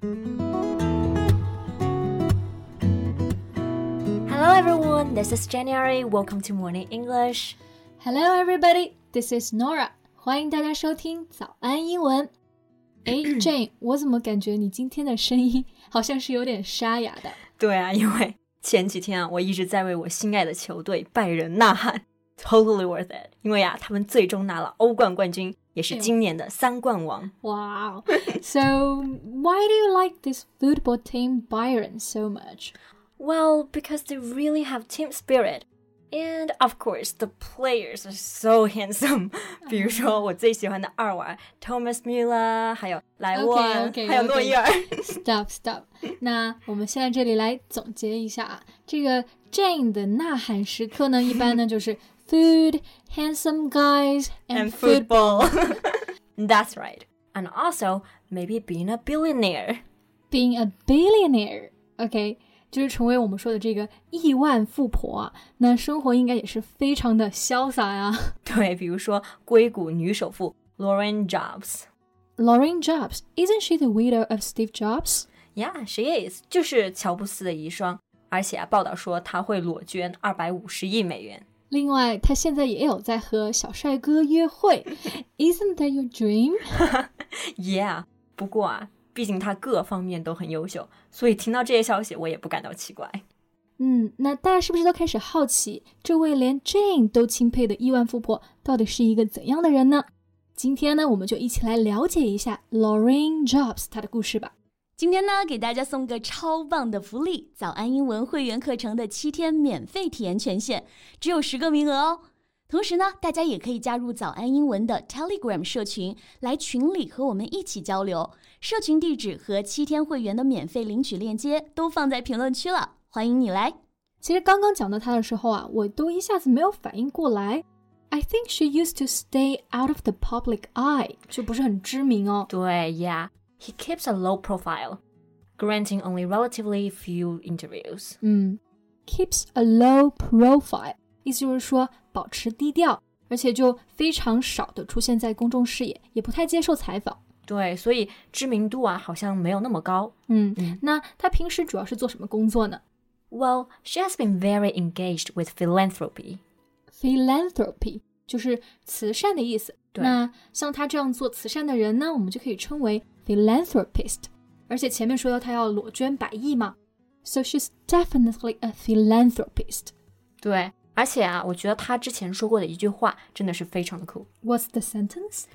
Hello everyone, this is January. Welcome to Morning English. Hello everybody, this is Norah. 欢迎大家收听早安英文。哎，Jane，我怎么感觉你今天的声音好像是有点沙哑的？对啊，因为前几天啊，我一直在为我心爱的球队拜仁呐喊。totally worth it. wow. so why do you like this football team Bayern so much? Well, because they really have team spirit. And of course, the players are so handsome. Uh-huh. 比如说我最喜欢的二娃 Thomas Müller，还有莱万，还有诺伊尔。Stop, stop. 那我们现在这里来总结一下啊，这个 Jane 的呐喊时刻呢，一般呢就是 food, handsome guys, and, and football. football. That's right. And also, maybe being a billionaire. Being a billionaire. OK，就是成为我们说的这个亿万富婆啊。那生活应该也是非常的潇洒呀、啊。对，比如说硅谷女首富 Laurene Jobs。Laurene Jobs isn't she the widow of Steve Jobs? Yeah, she is，就是乔布斯的遗孀。而且啊，报道说她会裸捐二百五十亿美元。另外，他现在也有在和小帅哥约会。Isn't that your dream? Yeah，不过啊。毕竟他各方面都很优秀，所以听到这些消息，我也不感到奇怪。嗯，那大家是不是都开始好奇，这位连 Jane 都钦佩的亿万富婆到底是一个怎样的人呢？今天呢，我们就一起来了解一下 Lorraine Jobs 她的故事吧。今天呢，给大家送个超棒的福利：早安英文会员课程的七天免费体验权限，只有十个名额哦。同时呢，大家也可以加入早安英文的 Telegram 社群，来群里和我们一起交流。社群地址和七天会员的免费领取链接都放在评论区了，欢迎你来。其实刚刚讲到他的时候啊，我都一下子没有反应过来。I think she used to stay out of the public eye，就不是很知名哦。对 ，Yeah，he keeps a low profile，granting only relatively few interviews。嗯，keeps a low profile。意思就是说保持低调，而且就非常少的出现在公众视野，也不太接受采访。对，所以知名度啊好像没有那么高。嗯，嗯那他平时主要是做什么工作呢？Well, she has been very engaged with philanthropy. Philanthropy 就是慈善的意思。那像他这样做慈善的人呢，我们就可以称为 philanthropist。而且前面说到他要裸捐百亿嘛，so she's definitely a philanthropist。对。而且啊，我觉得他之前说过的一句话真的是非常的酷。What's the sentence?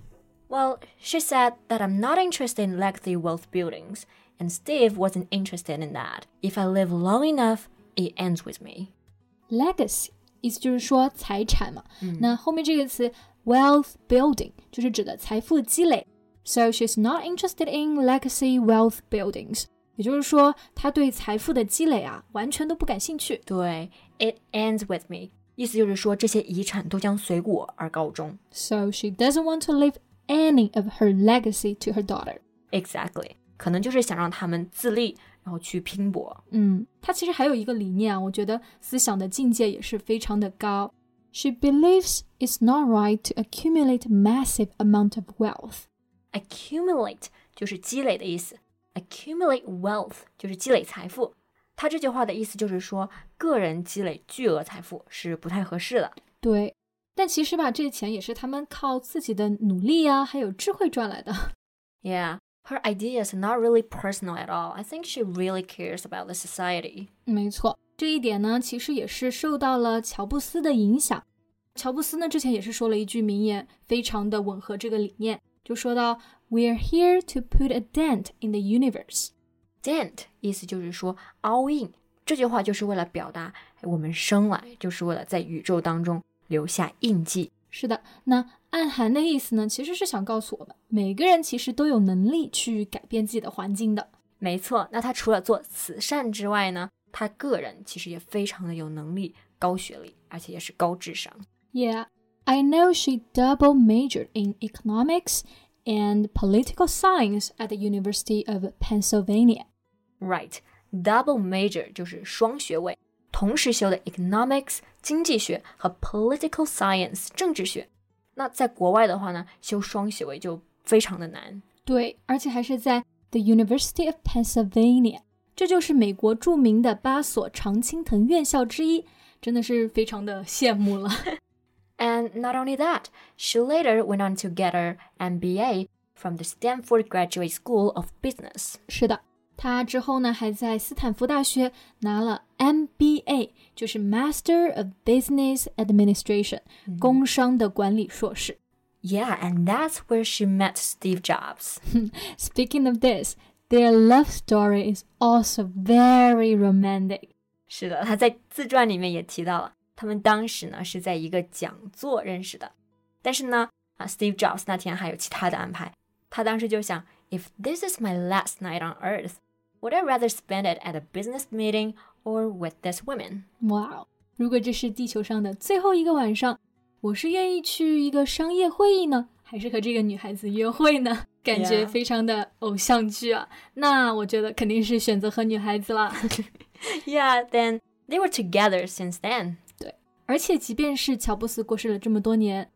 Well, she said that I'm not interested in legacy wealth buildings, and Steve wasn't interested in that. If I live long enough, it ends with me. Legacy 意思就是说财产嘛，嗯、那后面这个词 wealth building 就是指的财富积累。 So she's not interested in legacy wealth buildings. 也就是说，他对财富的积累啊，完全都不感兴趣。对，it ends with me，意思就是说这些遗产都将随我而告终。So she doesn't want to leave any of her legacy to her daughter. Exactly，可能就是想让他们自立，然后去拼搏。嗯，她其实还有一个理念啊，我觉得思想的境界也是非常的高。She believes it's not right to accumulate massive amount of wealth. Accumulate 就是积累的意思。accumulate wealth 就是积累财富。他这句话的意思就是说，个人积累巨额财富是不太合适的。对，但其实吧，这钱也是他们靠自己的努力呀，还有智慧赚来的。Yeah, her ideas are not really personal at all. I think she really cares about the society. 没错，这一点呢，其实也是受到了乔布斯的影响。乔布斯呢，之前也是说了一句名言，非常的吻合这个理念，就说到。We're here to put a dent in the universe. Dent 意思就是说凹印，这句话就是为了表达我们生来就是为了在宇宙当中留下印记。是的，那暗含的意思呢，其实是想告诉我们，每个人其实都有能力去改变自己的环境的。没错，那他除了做慈善之外呢，他个人其实也非常的有能力、高学历，而且也是高智商。Yeah, I know she double majored in economics and political science at the University of Pennsylvania. Right, double major 就是双学位，同时修的 economics 经济学和 political science 政治学。那在国外的话呢，修双学位就非常的难。对，而且还是在 the University of Pennsylvania，这就是美国着名的八所常青藤院校之一，真的是非常的羡慕了。 And not only that, she later went on to get her MBA from the Stanford Graduate School of Business. 是的，她之后呢还在斯坦福大学拿了 MBA，就是 Master of Business Administration，、工商的管理硕士。 Yeah, and that's where she met Steve Jobs. Speaking of this, their love story is also very romantic. 是的，他在自传里面也提到了， 他们当时呢是在一个讲座认识的，但是呢，啊，Steve Jobs 那天还有其他的安排，他当时就想，If this is my last night on Earth, would I rather spend it at a business meeting or with this woman？哇，如果这是地球上的最后一个晚上，我是愿意去一个商业会议呢，还是和这个女孩子约会呢？感觉 Yeah. 非常的偶像剧啊。那我觉得肯定是选择和女孩子了。 Yeah, then they were together since then. 而且，即便是乔布斯过世了这么多年，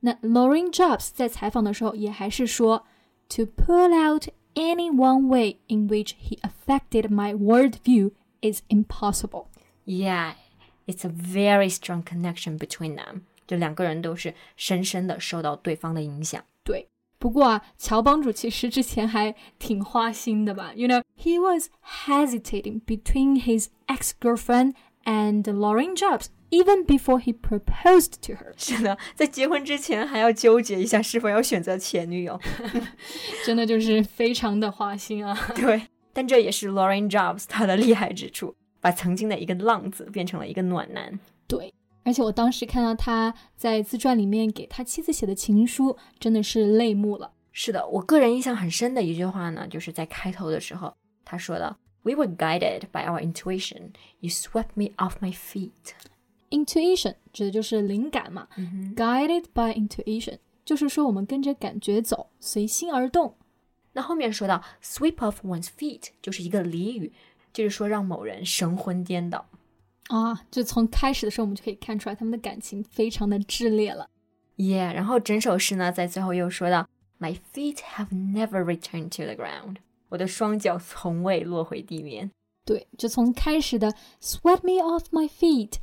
那 Laurene Jobs 在采访的时候也还是说：“To pull out any one way in which he affected my worldview is impossible.” Yeah, it's a very strong connection between them. 就两个人都是深深的受到对方的影响。对，不过啊，乔帮主其实之前还挺花心的吧？You know, he was hesitating between his ex-girlfriend and Laurene Jobs. Even before he proposed to her。是的，在结婚之前还要纠结一下是否要选择前女友。真的就是非常的花心啊！对，但这也是 Lauren Jobs 他的厉害之处，把曾经的一个浪子变成了一个暖男。对，而且我当时看到他在自传里面给他妻子写的情书，真的是泪目了。是的，我个人印象很深的一句话呢，就是在开头的时候他说的：“We were guided by our intuition. You swept me off my feet.” Intuition 指的就是灵感嘛、g u i d e d by intuition 就是说我们跟着感觉走，随心而动。那后面说到 “sweep off one's feet” 就是一个俚语，就是说让某人神魂颠倒。啊，就从开始的时候我们就可以看出来他们的感情非常的炽烈了。 Yeah，然后整首诗呢，在最后又说到 “My feet have never returned to the ground”，我的双脚从未落回地面。对，就从开始的 swept me off my feet，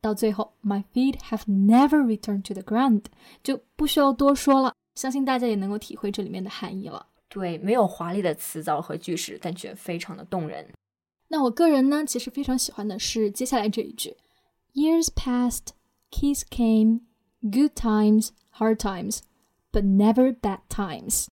到最后 my feet have never returned to the ground，就不需要多说了，相信大家也能够体会这里面的含义了。对，没有华丽的词藻和句式，但却非常的动人。那我个人呢，其实非常喜欢的是接下来这一句：Years passed, kids came, good times, hard times, but never bad times。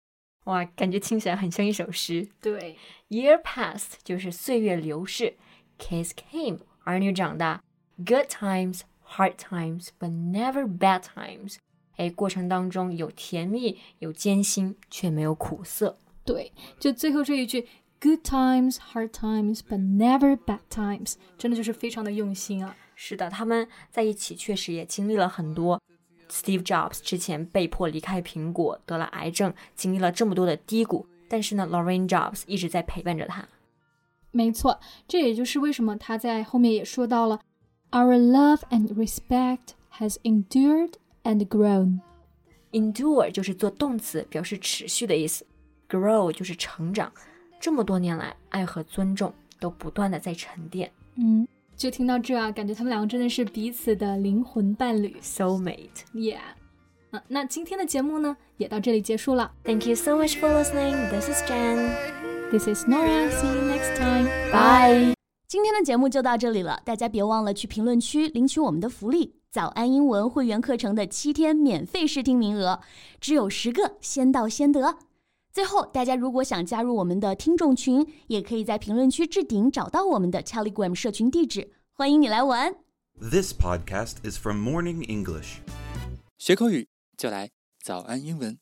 哇，感觉听起来很像一首诗。对，Year passed 就是岁月流逝，Kids came 儿女长大，Good times, hard times, but never bad times。哎，过程当中有甜蜜，有艰辛，却没有苦涩。对，就最后这一句：Good times, hard times, but never bad times，真的就是非常的用心啊。是的，他们在一起确实也经历了很多。Steve Jobs 之前被迫离开苹果，得了癌症，经历了这么多的低谷，但是呢，Lorraine Jobs 一直在陪伴着他。没错，这也就是为什么他在后面也说到了 Our love and respect has endured and grown. Endure 就是做动词，表示持续的意思。Grow 就是成长。这么多年来，爱和尊重都不断的在沉淀。嗯，就听到这啊，感觉他们两个真的是彼此的灵魂伴侣，soul mate。Yeah。啊，那今天的节目呢，也到这里结束了。Thank you so much for listening. This is Jen. This is Norah. See you next time. Bye. 今天的节目就到这里了，大家别忘了去评论区领取我们的福利——早安英文会员课程的七天免费试听名额，只有十个，先到先得。最后，大家如果想加入我们的听众群，也可以在评论区置顶找到我们的 Telegram 社群地址，欢迎你来玩。This podcast is from Morning English. 学口语就来早安英文。